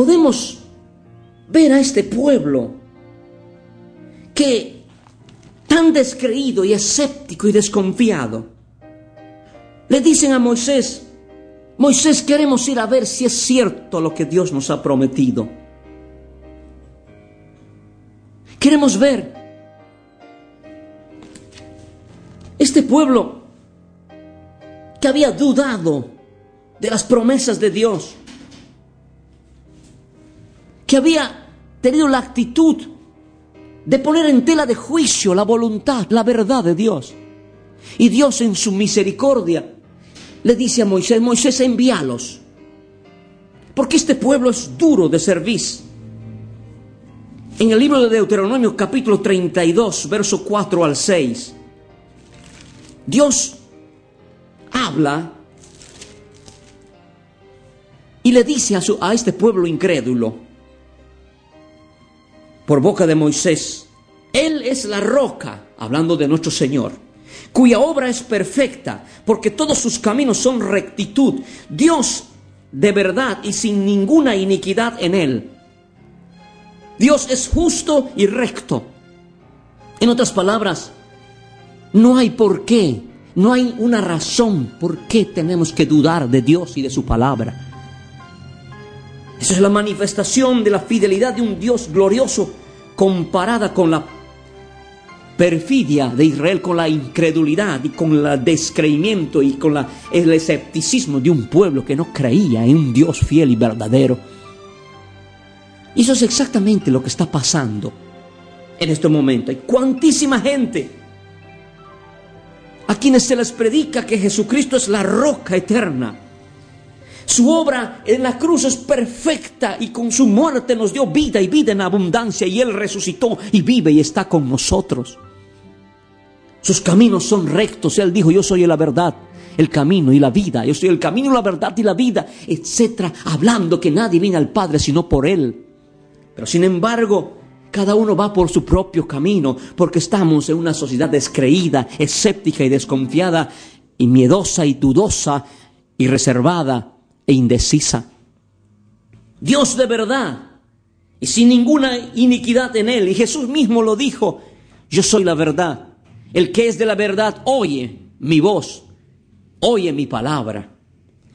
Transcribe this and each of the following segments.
podemos ver a este pueblo que tan descreído y escéptico y desconfiado, le dicen a Moisés, Moisés queremos ir a ver si es cierto lo que Dios nos ha prometido. Queremos ver. Este pueblo que había dudado de las promesas de Dios, que había tenido la actitud de poner en tela de juicio la voluntad, la verdad de Dios. Y Dios en su misericordia le dice a Moisés, Moisés envíalos, porque este pueblo es duro de servir. En el libro de Deuteronomio capítulo 32, verso 4 al 6, Dios habla y le dice a, su, a este pueblo incrédulo, por boca de Moisés. Él es la roca, hablando de nuestro Señor, cuya obra es perfecta, porque todos sus caminos son rectitud. Dios de verdad y sin ninguna iniquidad en él. Dios es justo y recto. En otras palabras, no hay por qué, no hay una razón por qué tenemos que dudar de Dios y de su palabra. Esa es la manifestación de la fidelidad de un Dios glorioso comparada con la perfidia de Israel, con la incredulidad y con el descreimiento y con el escepticismo de un pueblo que no creía en un Dios fiel y verdadero. Y eso es exactamente lo que está pasando en este momento. Hay cuantísima gente a quienes se les predica que Jesucristo es la roca eterna su obra en la cruz es perfecta y con su muerte nos dio vida y vida en abundancia y Él resucitó y vive y está con nosotros. Sus caminos son rectos. Él dijo, yo soy la verdad, el camino y la vida. Yo soy el camino, la verdad y la vida, etcétera, hablando que nadie viene al Padre sino por Él. Pero sin embargo, cada uno va por su propio camino, porque estamos en una sociedad descreída, escéptica y desconfiada, y miedosa y dudosa y reservada e indecisa. Dios de verdad y sin ninguna iniquidad en él. Y Jesús mismo lo dijo, yo soy la verdad. El que es de la verdad oye mi voz, oye mi palabra.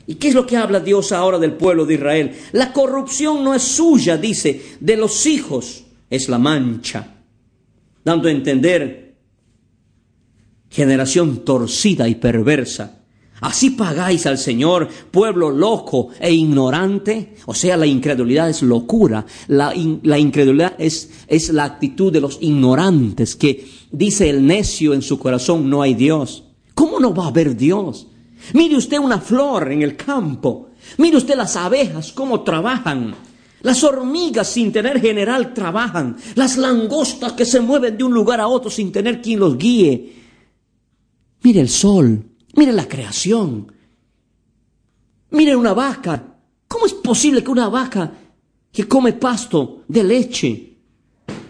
¿Y qué es lo que habla Dios ahora del pueblo de Israel? La corrupción no es suya, dice, de los hijos es la mancha, dando a entender generación torcida y perversa Así pagáis al Señor, pueblo loco e ignorante. O sea, la incredulidad es locura. La, la, incredulidad es, es la actitud de los ignorantes que dice el necio en su corazón, no hay Dios. ¿Cómo no va a haber Dios? Mire usted una flor en el campo. Mire usted las abejas, cómo trabajan. Las hormigas sin tener general trabajan. Las langostas que se mueven de un lugar a otro sin tener quien los guíe. Mire el sol, Mire la creación. Mire una vaca. ¿Cómo es posible que una vaca que come pasto de leche?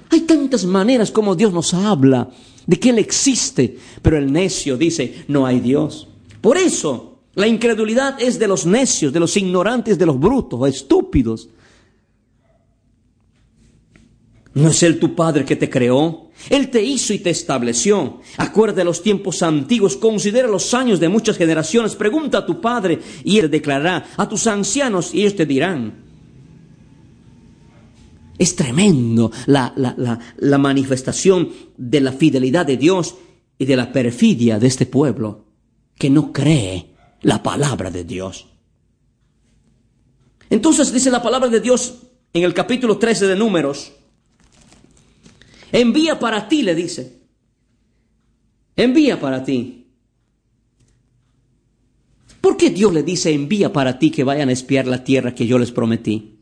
Hay tantas maneras como Dios nos habla de que Él existe, pero el necio dice, no hay Dios. Por eso, la incredulidad es de los necios, de los ignorantes, de los brutos, estúpidos. ¿No es Él tu Padre que te creó? Él te hizo y te estableció. Acuerda los tiempos antiguos, considera los años de muchas generaciones, pregunta a tu Padre y Él declarará, a tus ancianos y ellos te dirán. Es tremendo la, la manifestación de la fidelidad de Dios y de la perfidia de este pueblo que no cree la palabra de Dios. Entonces dice la palabra de Dios en el capítulo 13 de Números, Envía para ti, le dice. Envía para ti. ¿Por qué Dios le dice envía para ti que vayan a espiar la tierra que yo les prometí?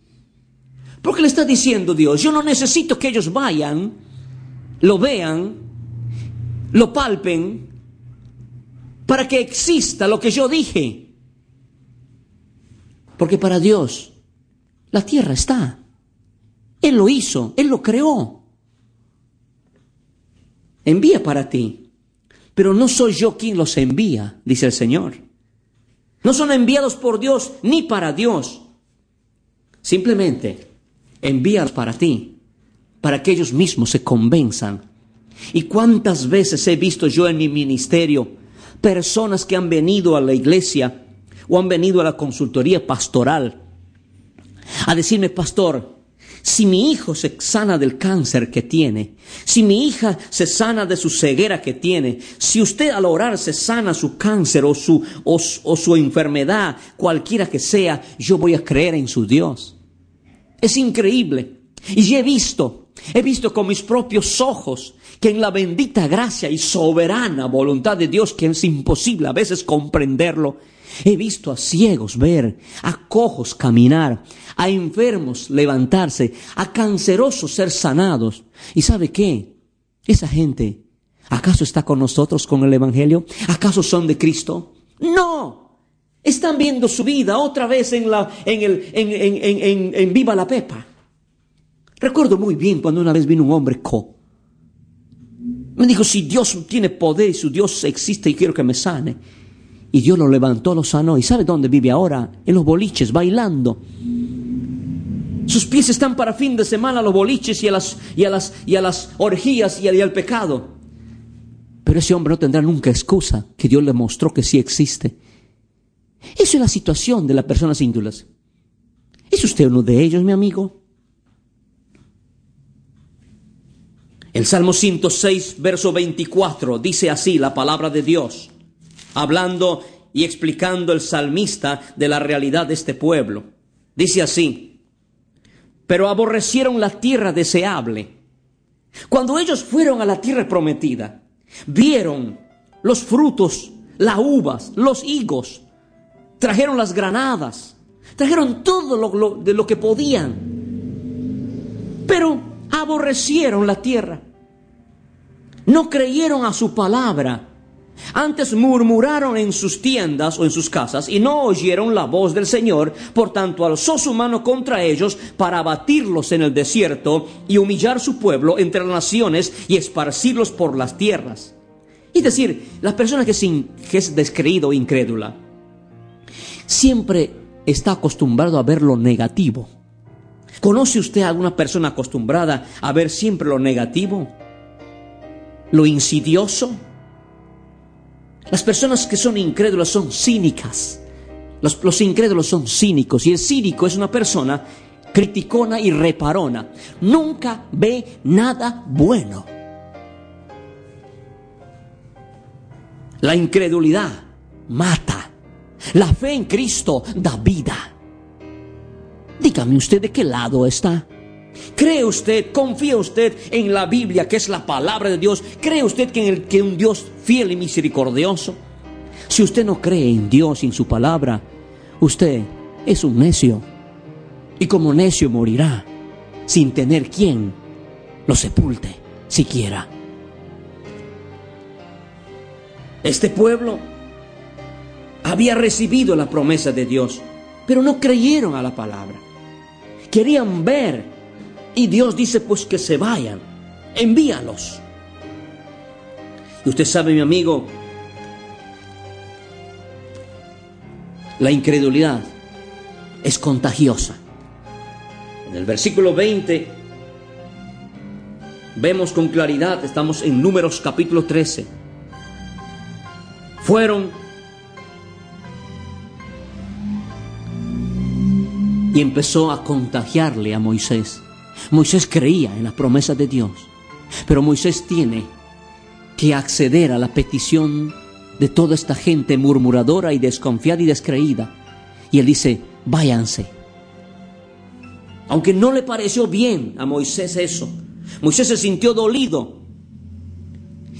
Porque le está diciendo Dios, yo no necesito que ellos vayan, lo vean, lo palpen, para que exista lo que yo dije. Porque para Dios la tierra está. Él lo hizo, Él lo creó. Envía para ti. Pero no soy yo quien los envía, dice el Señor. No son enviados por Dios ni para Dios. Simplemente envíalos para ti, para que ellos mismos se convenzan. ¿Y cuántas veces he visto yo en mi ministerio personas que han venido a la iglesia o han venido a la consultoría pastoral a decirme, pastor, si mi hijo se sana del cáncer que tiene, si mi hija se sana de su ceguera que tiene, si usted al orar se sana su cáncer o su, o, su enfermedad, cualquiera que sea, yo voy a creer en su Dios. Es increíble. Y he visto, he visto con mis propios ojos que en la bendita gracia y soberana voluntad de Dios, que es imposible a veces comprenderlo, He visto a ciegos ver, a cojos caminar, a enfermos levantarse, a cancerosos ser sanados. ¿Y sabe qué? Esa gente, ¿acaso está con nosotros con el Evangelio? ¿Acaso son de Cristo? No. Están viendo su vida otra vez en, la, en, el, en, en, en Viva la Pepa. Recuerdo muy bien cuando una vez vino un hombre co. Me dijo, si Dios tiene poder su Dios existe y quiero que me sane. Y Dios lo levantó, lo sanó. ¿Y sabe dónde vive ahora? En los boliches, bailando. Sus pies están para fin de semana a los boliches y a las, y a las, y a las orgías y al pecado. Pero ese hombre no tendrá nunca excusa que Dios le mostró que sí existe. Esa es la situación de las personas índulas. ¿Es usted uno de ellos, mi amigo? El Salmo 106, verso 24, dice así la palabra de Dios hablando y explicando el salmista de la realidad de este pueblo. Dice así, pero aborrecieron la tierra deseable. Cuando ellos fueron a la tierra prometida, vieron los frutos, las uvas, los higos, trajeron las granadas, trajeron todo lo, de lo que podían, pero aborrecieron la tierra. No creyeron a su palabra antes murmuraron en sus tiendas o en sus casas y no oyeron la voz del Señor, por tanto alzó su mano contra ellos para abatirlos en el desierto y humillar su pueblo entre las naciones y esparcirlos por las tierras. Es decir, la persona que es, que es descreído o incrédula siempre está acostumbrado a ver lo negativo. ¿Conoce usted a alguna persona acostumbrada a ver siempre lo negativo? ¿Lo insidioso? Las personas que son incrédulas son cínicas. Los, incrédulos son cínicos y el cínico es una persona criticona y reparona. Nunca ve nada bueno. La incredulidad mata. La fe en Cristo da vida. Dígame usted de qué lado está. ¿Cree usted, confía usted en la Biblia, que es la palabra de Dios? ¿Cree usted que, en el, un Dios fiel y misericordioso? Si usted no cree en Dios y en su palabra, usted es un necio. Y como necio morirá sin tener quien lo sepulte siquiera. Este pueblo había recibido la promesa de Dios, pero no creyeron a la palabra. Querían ver y Dios dice pues que se vayan, envíalos. Y usted sabe, mi amigo, la incredulidad es contagiosa. En el versículo 20 vemos con claridad, estamos en números capítulo 13, fueron y empezó a contagiarle a Moisés Moisés creía en las promesas de Dios, pero Moisés tiene que acceder a la petición de toda esta gente murmuradora y desconfiada y descreída. Y él dice, váyanse. Aunque no le pareció bien a Moisés eso, Moisés se sintió dolido.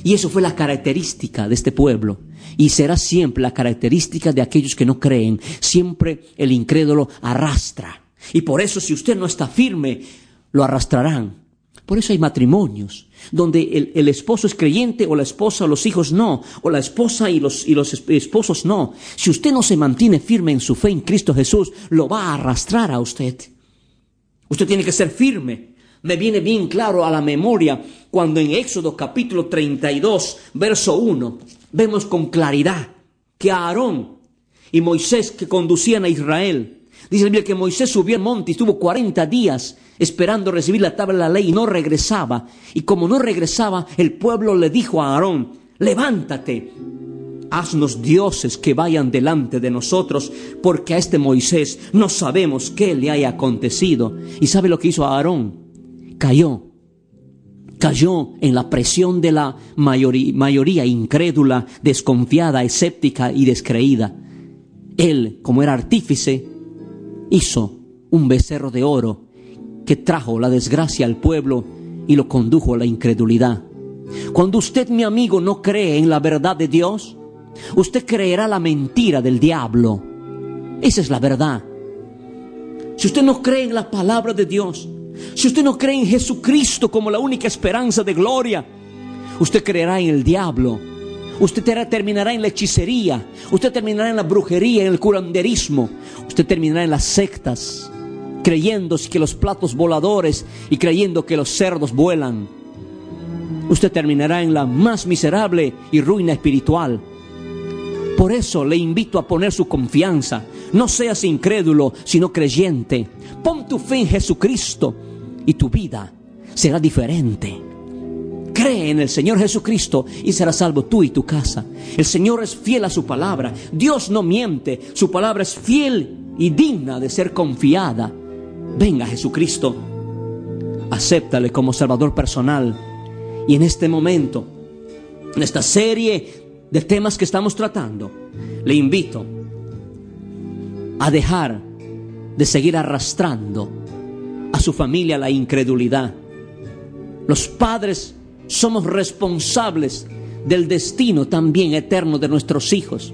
Y eso fue la característica de este pueblo. Y será siempre la característica de aquellos que no creen. Siempre el incrédulo arrastra. Y por eso si usted no está firme, lo arrastrarán. Por eso hay matrimonios donde el, esposo es creyente o la esposa los hijos no, o la esposa y los, y los esposos no. Si usted no se mantiene firme en su fe en Cristo Jesús, lo va a arrastrar a usted. Usted tiene que ser firme. Me viene bien claro a la memoria cuando en Éxodo capítulo 32, verso 1, vemos con claridad que Aarón y Moisés que conducían a Israel, dice el que Moisés subió al monte y estuvo 40 días esperando recibir la tabla de la ley no regresaba. Y como no regresaba, el pueblo le dijo a Aarón, levántate, haznos dioses que vayan delante de nosotros, porque a este Moisés no sabemos qué le haya acontecido. ¿Y sabe lo que hizo Aarón? Cayó. Cayó en la presión de la mayoría incrédula, desconfiada, escéptica y descreída. Él, como era artífice, hizo un becerro de oro que trajo la desgracia al pueblo y lo condujo a la incredulidad. Cuando usted, mi amigo, no cree en la verdad de Dios, usted creerá la mentira del diablo. Esa es la verdad. Si usted no cree en la palabra de Dios, si usted no cree en Jesucristo como la única esperanza de gloria, usted creerá en el diablo. Usted terminará en la hechicería, usted terminará en la brujería, en el curanderismo, usted terminará en las sectas, creyendo que los platos voladores y creyendo que los cerdos vuelan. Usted terminará en la más miserable y ruina espiritual. Por eso le invito a poner su confianza. No seas incrédulo, sino creyente. Pon tu fe en Jesucristo y tu vida será diferente. Cree en el Señor Jesucristo y serás salvo tú y tu casa. El Señor es fiel a su palabra. Dios no miente. Su palabra es fiel y digna de ser confiada. Venga Jesucristo, acéptale como Salvador personal. Y en este momento, en esta serie de temas que estamos tratando, le invito a dejar de seguir arrastrando a su familia la incredulidad. Los padres somos responsables del destino también eterno de nuestros hijos.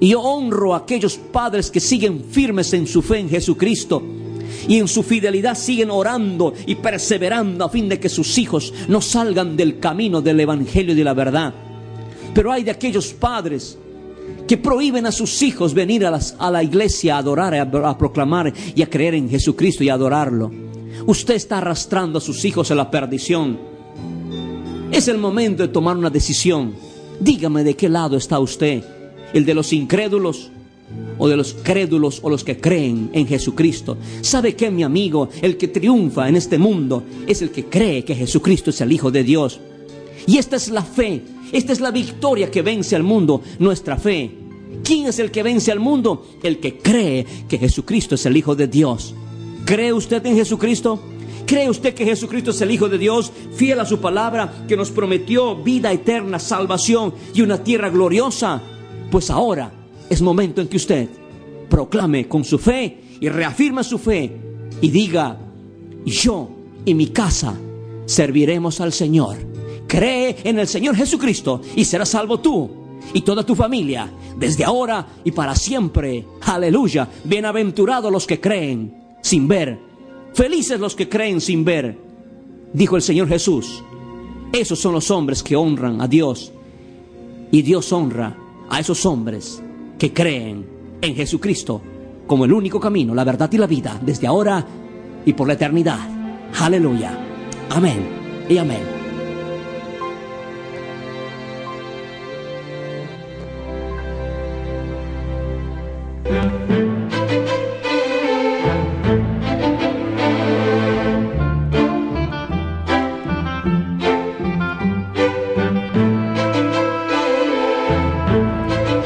Y yo honro a aquellos padres que siguen firmes en su fe en Jesucristo y en su fidelidad siguen orando y perseverando a fin de que sus hijos no salgan del camino del Evangelio y de la verdad. Pero hay de aquellos padres que prohíben a sus hijos venir a, la iglesia a adorar, a, a proclamar y a creer en Jesucristo y a adorarlo. Usted está arrastrando a sus hijos a la perdición. Es el momento de tomar una decisión. Dígame de qué lado está usted el de los incrédulos o de los crédulos o los que creen en Jesucristo. ¿Sabe que mi amigo? El que triunfa en este mundo es el que cree que Jesucristo es el Hijo de Dios. Y esta es la fe, esta es la victoria que vence al mundo, nuestra fe. ¿Quién es el que vence al mundo? El que cree que Jesucristo es el Hijo de Dios. ¿Cree usted en Jesucristo? ¿Cree usted que Jesucristo es el Hijo de Dios, fiel a su palabra, que nos prometió vida eterna, salvación y una tierra gloriosa? Pues ahora es momento en que usted proclame con su fe y reafirma su fe y diga, yo y mi casa serviremos al Señor. Cree en el Señor Jesucristo y serás salvo tú y toda tu familia desde ahora y para siempre. Aleluya. Bienaventurados los que creen sin ver. Felices los que creen sin ver. Dijo el Señor Jesús. Esos son los hombres que honran a Dios. Y Dios honra a esos hombres que creen en Jesucristo como el único camino, la verdad y la vida, desde ahora y por la eternidad. Aleluya. Amén y amén.